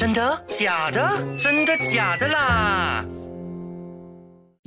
真的？假的？真的假的啦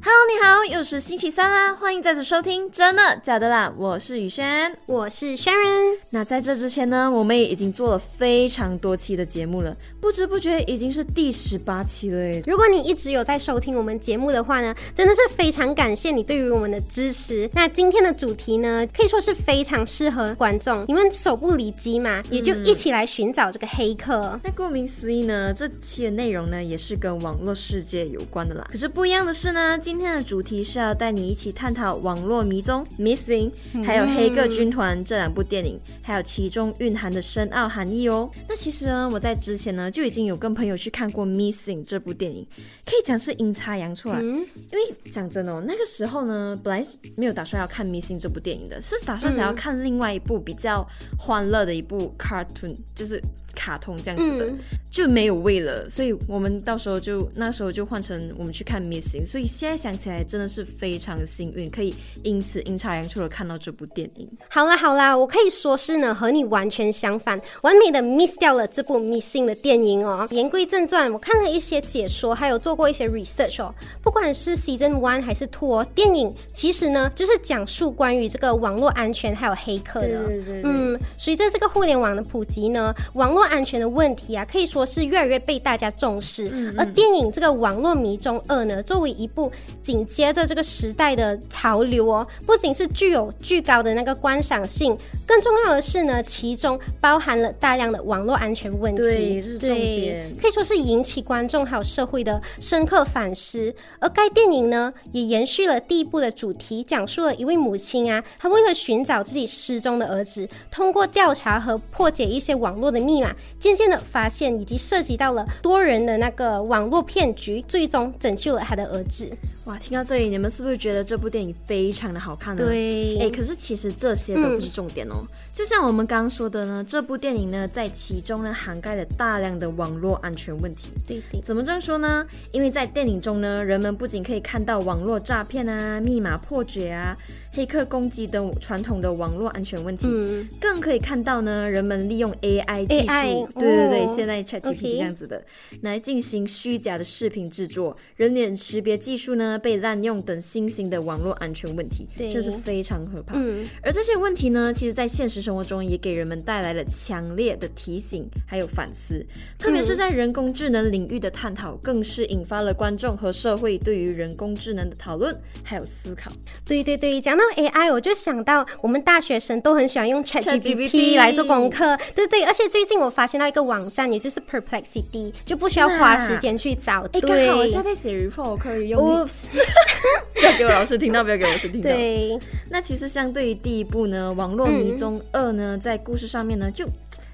？Hello，你好，又是星期三啦，欢迎再次收听真的假的啦，我是雨轩，我是 Sharon。那在这之前呢，我们也已经做了非常多期的节目了，不知不觉已经是第十八期了诶。如果你一直有在收听我们节目的话呢，真的是非常感谢你对于我们的支持。那今天的主题呢，可以说是非常适合观众，你们手不离机嘛，也就一起来寻找这个黑客。那顾名思义呢，这期的内容呢，也是跟网络世界有关的啦。可是不一样的是呢，今天的主题是要带你一起探讨网络迷踪 （Missing） 还有《黑客军团》这两部电影，还有其中蕴含的深奥含义哦。那其实呢，我在之前呢就已经有跟朋友去看过《Missing》这部电影，可以讲是阴差阳错啊。因为讲真的哦，那个时候呢，本来没有打算要看《Missing》这部电影的，是打算想要看另外一部比较欢乐的一部 cartoon，就是卡通这样子的，就没有味了，所以我们到时候就那时候就换成我们去看《Missing》，所以现在想起来真的是非常幸运，可以因此阴差阳错的看到这部电影。好啦好啦，我可以说是呢和你完全相反，完美的 miss 掉了这部 missing 的电影哦。言归正传，我看了一些解说，还有做过一些 research 哦。不管是 season one 还是 two 哦，电影其实呢就是讲述关于这个网络安全还有黑客的。对对对嗯，随着这个互联网的普及呢，网络安全的问题啊，可以说是越来越被大家重视。而电影这个《网络迷踪二》呢，作为一部紧接着这个时代的潮流哦，不仅是具有巨高的那个观赏性，更重要的是呢，其中包含了大量的网络安全问题。对是重点可以说是引起观众还有社会的深刻反思。而该电影呢，也延续了第一部的主题，讲述了一位母亲啊，她为了寻找自己失踪的儿子，通过调查和破解一些网络的密码，渐渐的发现以及涉及到了多人的那个网络骗局，最终拯救了他的儿子。哇，听到这里，你们是不是觉得这部电影非常的好看呢？对哎，可是其实这些都不是重点哦。就像我们刚刚说的呢，这部电影呢，在其中呢涵盖了大量的网络安全问题。对对，怎么这样说呢？因为在电影中呢，人们不仅可以看到网络诈骗啊、密码破解啊、黑客攻击等传统的网络安全问题，嗯。更可以看到呢，人们利用 AI 技术。AI 对对对，哦现在 ChatGPT 这样子的，来进行虚假的视频制作，人脸识别技术呢被滥用等新型的网络安全问题，对。这是非常可怕。嗯，而这些问题呢，其实在现实生活中也给人们带来了强烈的提醒，还有反思。特别是在人工智能领域的探讨，更是引发了观众和社会对于人工智能的讨论还有思考。对对对，讲到 AI，我就想到我们大学生都很喜欢用 ChatGPT 来做功课，对对，而且最近我发现到一个网站，也就是 Perplexity，就不需要花时间去找。哎，刚对好我现在写 report，我可以用。，Oops，不要给我老师听到，不要给我老师听到。对，那其实相对于第一部呢，《网络迷踪二》呢，在故事上面呢，就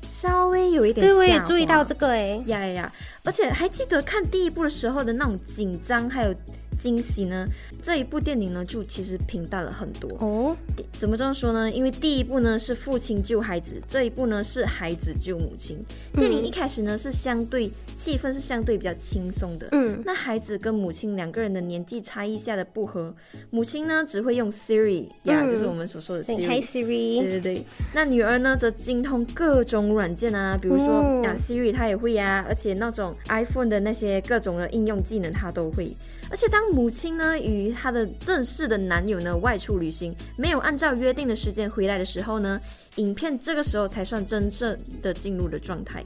稍微有一点对，我也注意到这个哎，呀呀呀！而且还记得看第一部的时候的那种紧张还有惊喜呢，这一部电影呢就其实平淡了很多。哦，怎么这样说呢？因为第一部呢是父亲救孩子，这一部呢是孩子救母亲。电影一开始呢是相对气氛是相对比较轻松的。嗯，那孩子跟母亲两个人的年纪差异下的不合，母亲呢只会用 Siri 呀，嗯就是我们所说的 Siri。对 Siri，对对，那女儿呢则精通各种软件啊，比如说哦啊 Siri 她也会呀、而且那种 iPhone 的那些各种的应用技能她都会。而且当母亲呢与她的正式的男友呢外出旅行，没有按照约定的时间回来的时候呢，影片这个时候才算真正的进入了状态。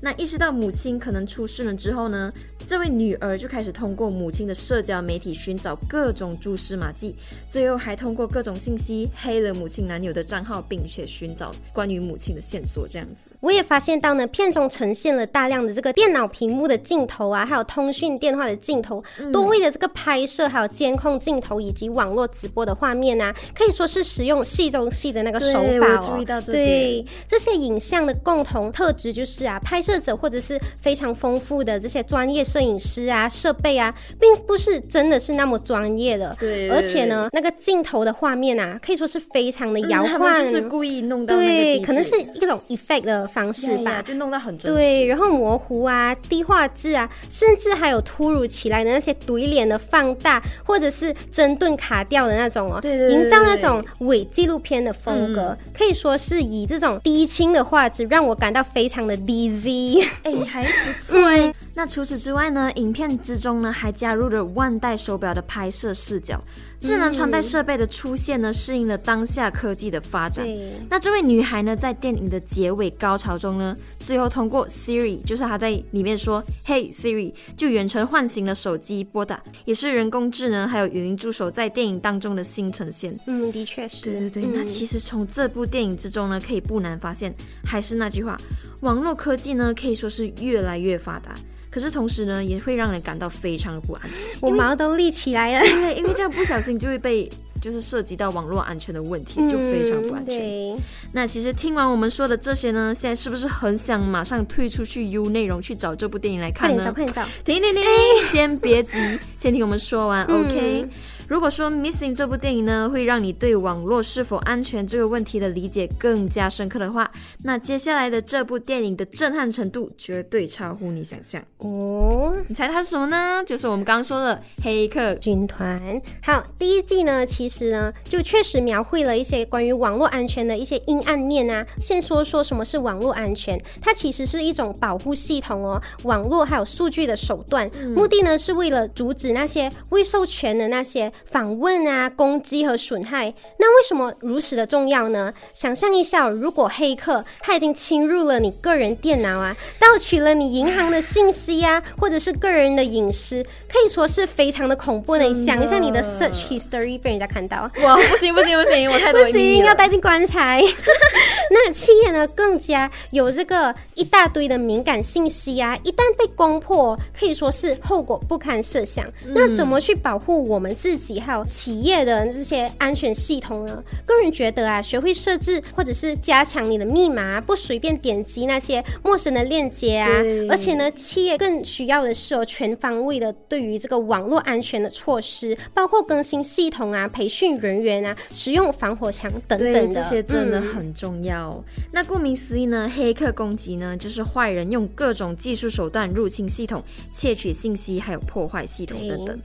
那意识到母亲可能出事了之后呢，这位女儿就开始通过母亲的社交媒体寻找各种蛛丝马迹，最后还通过各种信息黑了母亲男友的账号，并且寻找关于母亲的线索，这样子。我也发现到呢，片中呈现了大量的这个电脑屏幕的镜头啊，还有通讯电话的镜头，多位的这个拍摄，还有监控镜头以及网络直播的画面啊，可以说是使用戏中戏的那个手法哦。对这点对这些影像的共同特质就是啊，拍摄者或者是非常丰富的这些专业摄影师啊、设备啊，并不是真的是那么专业的。对而且呢，那个镜头的画面啊，可以说是非常的摇晃。们就是故意弄到对，可能是一种 effect 的方式吧。就弄到很真。对，然后模糊啊、低画质啊，甚至还有突如其来的那些怼脸的放大，或者是针顿卡掉的那种哦，对对对营造那种伪纪录片的风格，可以说是以这种低清的画质让我感到非常的 dizzy。哎，还不错哎。那除此之外呢？影片之中呢，还加入了万代手表的拍摄视角。智能穿戴设备的出现呢，适应了当下科技的发展。那这位女孩呢，在电影的结尾高潮中呢，最后通过 Siri，就是她在里面说 “Hey Siri”，就远程唤醒了手机拨打，也是人工智能还有语音助手在电影当中的新呈现。嗯，的确是。对对对。那其实从这部电影之中呢，可以不难发现，还是那句话，网络科技呢，可以说是越来越发达。可是同时呢，也会让人感到非常的不安。我毛都立起来了，因为因为这样不小心就会被就是涉及到网络安全的问题，就非常不安全。那其实听完我们说的这些呢，现在是不是很想马上退出去 U 内容去找这部电影来看呢？快点找，快点找！停停停停，先别急，先听我们说完，OK。如果说《Missing》这部电影呢，会让你对网络是否安全这个问题的理解更加深刻的话，那接下来的这部电影的震撼程度绝对超乎你想象哦！你猜它是什么呢？就是我们刚刚说的《黑客军团》。好，第一季呢，其实呢，就确实描绘了一些关于网络安全的一些阴暗面啊。先说说什么是网络安全，它其实是一种保护系统哦，网络还有数据的手段，目的呢是为了阻止那些未授权的那些。访问啊，攻击和损害，那为什么如此的重要呢？想象一下，如果黑客他已经侵入了你个人电脑啊，盗取了你银行的信息啊，或者是个人的隐私，可以说是非常的恐怖的。你想一下，你的 search history 被人家看到，哇，不行不行不行，我太多不行，要带进棺材。那企业呢，更加有这个一大堆的敏感信息啊，一旦被攻破，可以说是后果不堪设想。那怎么去保护我们自己？还有企业的这些安全系统呢？个人觉得啊，学会设置或者是加强你的密码，不随便点击那些陌生的链接啊。而且呢，企业更需要的是有全方位的对于这个网络安全的措施，包括更新系统啊、培训人员啊、使用防火墙等等的。这些真的很重要。那顾名思义呢，黑客攻击呢，就是坏人用各种技术手段入侵系统、窃取信息，还有破坏系统等等。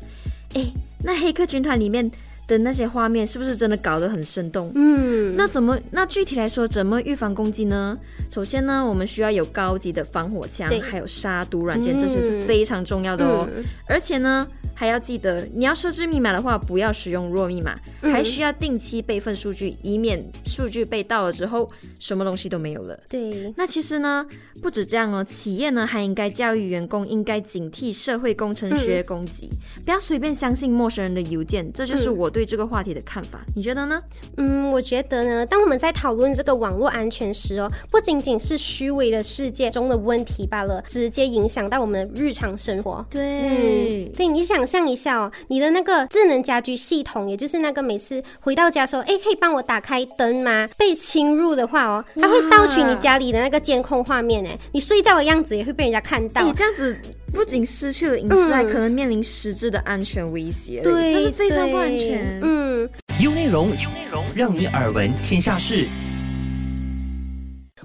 哎，那黑客军团里面的那些画面是不是真的搞得很生动？嗯，那怎么？那具体来说，怎么预防攻击呢？首先呢，我们需要有高级的防火墙，还有杀毒软件，这些是非常重要的哦。而且呢。还要记得，你要设置密码的话，不要使用弱密码，还需要定期备份数据，以免数据被盗了之后，什么东西都没有了。对，那其实呢，不止这样哦，企业呢还应该教育员工，应该警惕社会工程学攻击，不要随便相信陌生人的邮件。这就是我对这个话题的看法，你觉得呢？嗯，我觉得呢，当我们在讨论这个网络安全时哦，不仅仅是虚伪的世界中的问题罢了，直接影响到我们的日常生活。对，对，你想。想一下哦，你的那个智能家居系统，也就是那个每次回到家说，哎，可以帮我打开灯吗？被侵入的话哦，它会盗取你家里的那个监控画面，哎，你睡觉的样子也会被人家看到。你这样子不仅失去了隐私，还可能面临实质的安全威胁。对，这是非常不安全。嗯，U 内容，U 内容，让你耳闻天下事。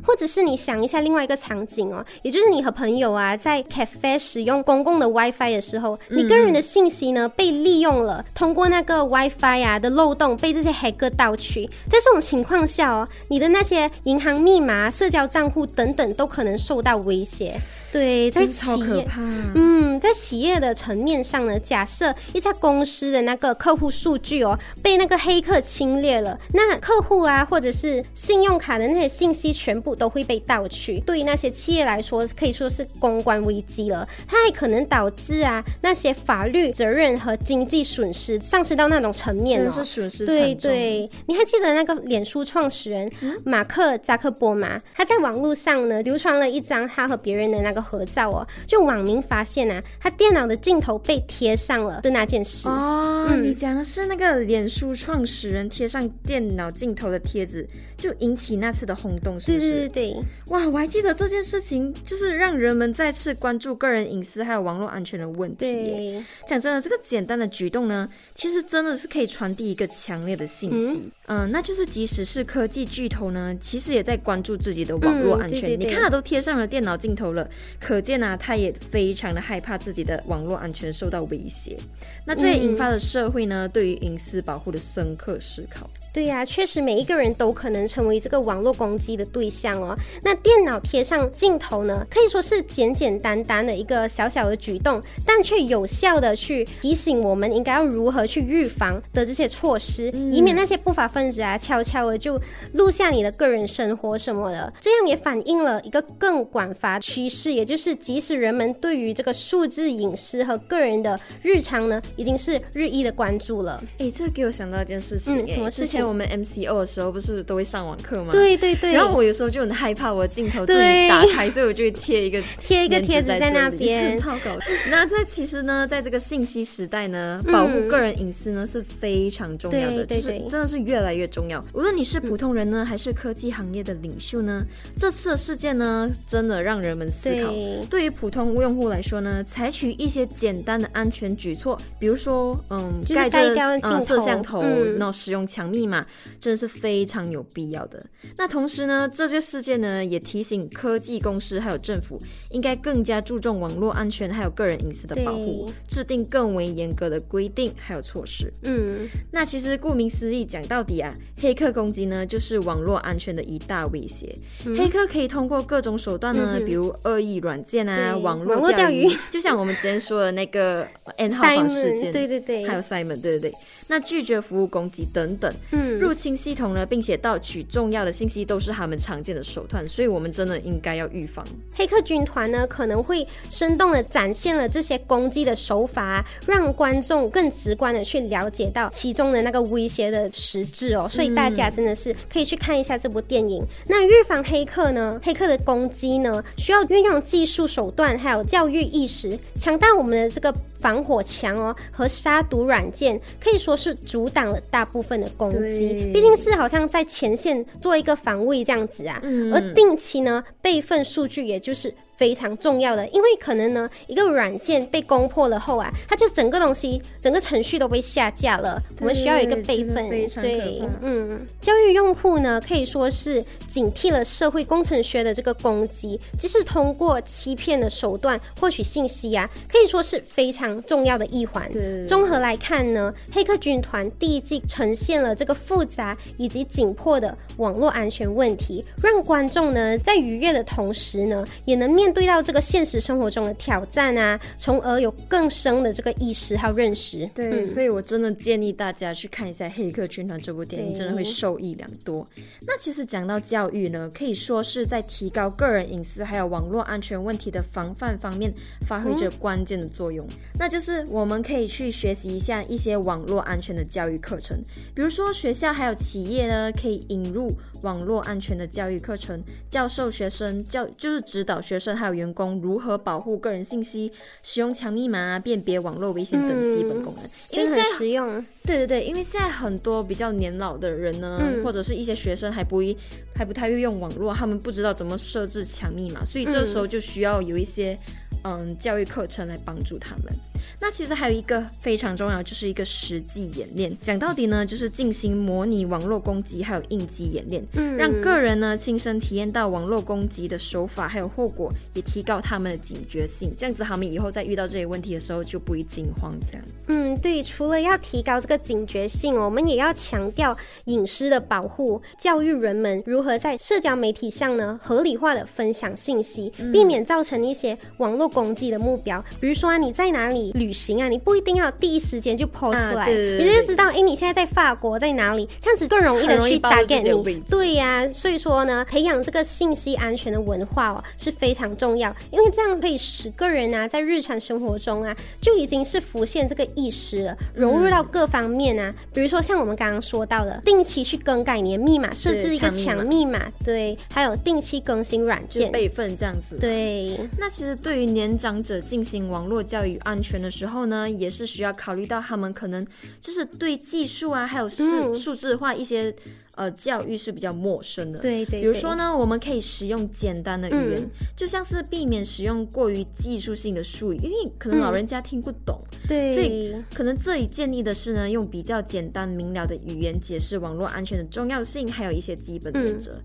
或者是你想一下另外一个场景哦，也就是你和朋友啊在 cafe 使用公共的 WiFi 的时候，你个人的信息呢被利用了，通过那个 WiFi 啊的漏洞被这些黑客盗取，在这种情况下哦，你的那些银行密码、社交账户等等都可能受到威胁。对，在企业，嗯，在企业的层面上呢，假设一家公司的那个客户数据哦被那个黑客侵略了，那客户啊或者是信用卡的那些信息全部都会被盗取。对于那些企业来说，可以说是公关危机了。它还可能导致啊那些法律责任和经济损失上升到那种层面了，是损失对对，你还记得那个脸书创始人马克扎克伯吗？他在网络上呢流传了一张他和别人的那个。合照哦，就网民发现啊，他电脑的镜头被贴上了的那件事哦。你讲的是那个脸书创始人贴上电脑镜头的贴子，就引起那次的轰动，是不是？对对对，哇，我还记得这件事情，就是让人们再次关注个人隐私还有网络安全的问题。对，讲真的，这个简单的举动呢，其实真的是可以传递一个强烈的信息，嗯，那就是即使是科技巨头呢，其实也在关注自己的网络安全。你看，他都贴上了电脑镜头了。可见啊，他也非常的害怕自己的网络安全受到威胁，那这也引发了社会呢对于隐私保护的深刻思考。对呀、确实每一个人都可能成为这个网络攻击的对象哦。那电脑贴上镜头呢，可以说是简简单单的一个小小的举动，但却有效的去提醒我们应该要如何去预防的这些措施，以免那些不法分子啊悄悄的就录下你的个人生活什么的。这样也反映了一个更广发趋势，也就是即使人们对于这个数字隐私和个人的日常呢，已经是日益的关注了。哎，这给我想到一件事情、嗯什么事情之前我们 MCO 的时候不是都会上网课吗？。对对对，然后我有时候就很害怕我的镜头自己打开，所以我就会贴一个 贴一个贴纸在那边超搞笑。那这其实呢，在这个信息时代呢，保护个人隐私呢是非常重要的，就是真的是越来越重要。无论你是普通人呢，还是科技行业的领袖呢，这次的事件呢，真的让人们思考。对对于普通用户来说呢，采取一些简单的安全举措，比如说，嗯，盖着摄像头，嗯然后使用强密码，真的是非常有必要的。那同时呢，这些事件呢，也提醒科技公司还有政府，应该更加注重网络安全还有个人隐私的保护，制定更为严格的规定还有措施。嗯，那其实顾名思义，讲到底啊，黑客攻击呢，就是网络安全的一大威胁。黑客可以通过各种手段呢，比如恶意软件啊、网网络钓钓鱼。就像我们之前说的那个 N 号房事件，对对对，还有 Simon，对对对，那拒绝服务攻击等等，嗯入侵系统呢，并且盗取重要的信息，都是他们常见的手段，所以我们真的应该要预防。黑客军团呢可能会生动的展现了这些攻击的手法啊、让观众更直观的去了解到其中的那个威胁的实质哦。所以大家真的是可以去看一下这部电影。那预防黑客呢，黑客的攻击呢，需要运用技术手段，还有教育意识，强大我们的这个防火墙哦和杀毒软件，可以说是阻挡了大部分的攻击。毕竟是好像在前线做一个防卫这样子啊。嗯而定期呢备份数据，也就是非常重要的，因为可能呢一个软件被攻破了后啊，它就整个东西整个程序都被下架了，我们需要有一个备份对，嗯，教育用户呢可以说是警惕了社会工程学的这个攻击，即使通过欺骗的手段获取信息啊，可以说是非常重要的一环。综合来看呢，《黑客军团》第一季呈现了这个复杂以及紧迫的网络安全问题，让观众呢在愉悦的同时呢，也能面对到这个现实生活中的挑战啊，从而有更深的这个意识还有认识。对，嗯所以我真的建议大家去看一下《黑客军团》这部电影，真的会受益良多。那其实讲到教育呢，可以说是在提高个人隐私还有网络安全问题的防范方面发挥着关键的作用。那就是我们可以去学习一下一些网络安全的教育课程，比如说学校还有企业呢，可以引入网络安全的教育课程，教授学生教就是指导学生还有员工如何保护个人信息，使用强密码啊、辨别网络危险等基本功能。因为很实用。对对对，因为现在很多比较年老的人呢，嗯或者是一些学生还不一还不太会用网络，他们不知道怎么设置强密码，所以这时候就需要有一些嗯教育课程来帮助他们。那其实还有一个非常重要，就是一个实际演练。讲到底呢，就是进行模拟网络攻击还有应急演练，嗯让个人呢亲身体验到网络攻击的手法还有后果，也提高他们的警觉性。这样子，他们以后在遇到这些问题的时候就不会惊慌。这样。嗯，对，除了要提高这个警觉性哦，我们也要强调隐私的保护，教育人们如何在社交媒体上呢合理化的分享信息，避免造成一些网络攻击的目标。比如说啊，你在哪里旅行啊，你不一定要第一时间就 post 啊出来，对对对你就知道，哎，你现在在法国在哪里，这样子更容易的去打给你。对呀、所以说呢，培养这个信息安全的文化哦是非常重要，因为这样可以使个人啊在日常生活中啊就已经是浮现这个意识了，融入到各方面啊，比如说像我们刚刚说到的，定期去更改你的密码，设置一个强强密码，对，还有定期更新软件，备份这样子。。对，那其实对于年长者进行网络教育安全的时候呢，也是需要考虑到他们可能就是对技术啊，还有数、嗯。数字化一些呃教育是比较陌生的。对对，对比如说，呢，我们可以使用简单的语言，嗯就像是避免使用过于技术性的术语，因为可能老人家听不懂。对，所以可能这里建议的是呢，用比较简单明了的语言解释网络安全的重要性，还有一些基本原则。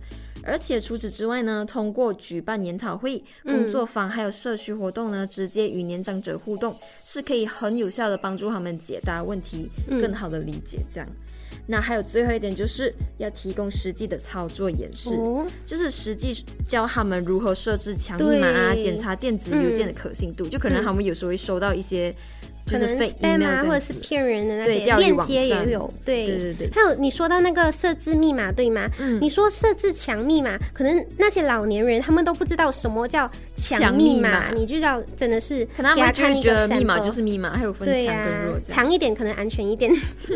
而且除此之外呢，通过举办研讨会、工作坊还有社区活动呢，直接与年长者互动，是可以很有效的帮助他们解答问题，更好的理解这样。那还有最后一点就是要提供实际的操作演示，哦，就是实际教他们如何设置强密码啊，对。检查电子邮件的可信度。就可能他们有时候会收到一些就是可能 fake spam 啊，或者是。骗人的那些链接也有，对。对对对。还有你说到那个设置密码对吗？嗯。你说设置强密码，可能那些老年人他们都不知道什么叫强强密码，你就要真的是可能他给们就觉看一个得密码就是密码，还有分强跟弱这样。强一点可能安全一点。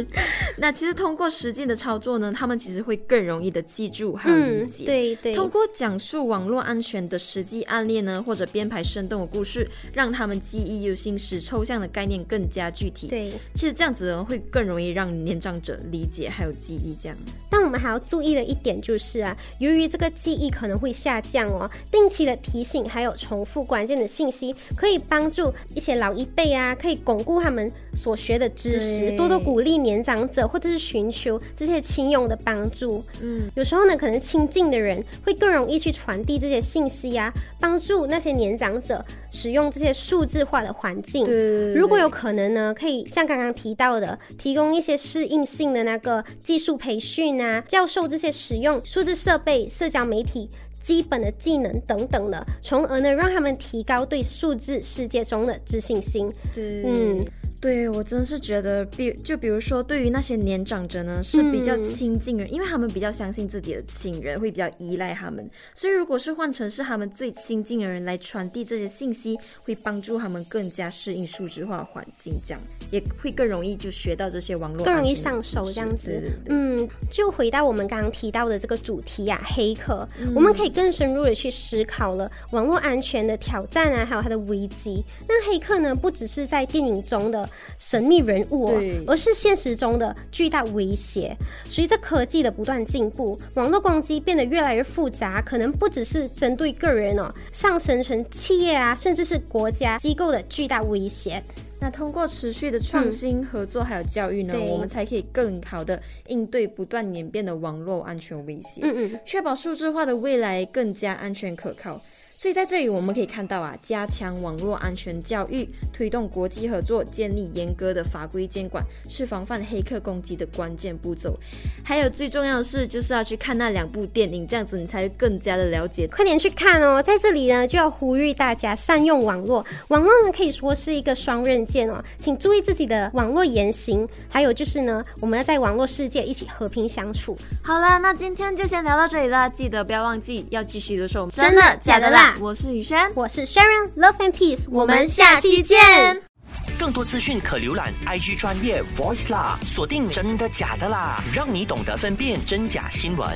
那其实通过实际的操作呢，他们其实会更容易的记住还有理嗯，解。对对，通过讲述网络安全的实际案例呢，或者编排生动的故事，让他们记忆犹新，使抽象的概念更加具体。，对。其实这样子呢，会更容易让年长者理解还有记忆。这样，但我们还要注意的一点就是啊，由于这个记忆可能会下降哦，定期的提醒还有重复关键的信息，可以帮助一些老一辈啊，可以巩固他们所学的知识，多多鼓励年长者或者是寻求这些亲友的帮助。嗯，有时候呢，可能亲近的人会更容易去传递这些信息啊，帮助那些年长者使用这些数字化的环境。对如果有可能呢，可以像刚刚提到的，提供一些适应性的那个技术培训啊，教授这些使用数字设备、社交媒体。基本的技能等等的，从而呢让他们提高对数字世界中的自信心。对，嗯，对我真的是觉得比，就比如说对于那些年长者呢，是比较嗯亲近人，因为他们比较相信自己的亲人，会比较依赖他们。所以如果是换成是他们最亲近的人来传递这些信息，会帮助他们更加适应数字化环境，这样也会更容易就学到这些网络更容易上手这样子对对对嗯，就回到我们刚刚提到的这个主题呀、黑客，嗯我们可以更深入的去思考了网络安全的挑战啊，还有它的危机。那黑客呢，不只是在电影中的神秘人物哦，而是现实中的巨大威胁。随着科技的不断进步，网络攻击变得越来越复杂，可能不只是针对个人哦，上升成企业啊，甚至是国家机构的巨大威胁。那通过持续的创新、合作还有教育呢，对我们才可以更好的应对不断演变的网络安全威胁。嗯嗯，确保数字化的未来更加安全可靠。所以在这里我们可以看到啊，加强网络安全教育，推动国际合作，建立严格的法规监管，是防范黑客攻击的关键步骤。还有最重要的是，就是要去看那两部电影，这样子你才会更加的了解。快点去看哦！在这里呢，就要呼吁大家善用网络。网络呢，可以说是一个双刃剑哦，请注意自己的网络言行。还有就是呢，我们要在网络世界一起和平相处。好了，那今天就先聊到这里了，记得不要忘记要继续留守。真的假的啦我是雨轩，我是 Sharon Love and Peace，我们下期见。更多资讯可浏览 IG 专业 Voice 啦，锁定真的假的啦，让你懂得分辨真假新闻。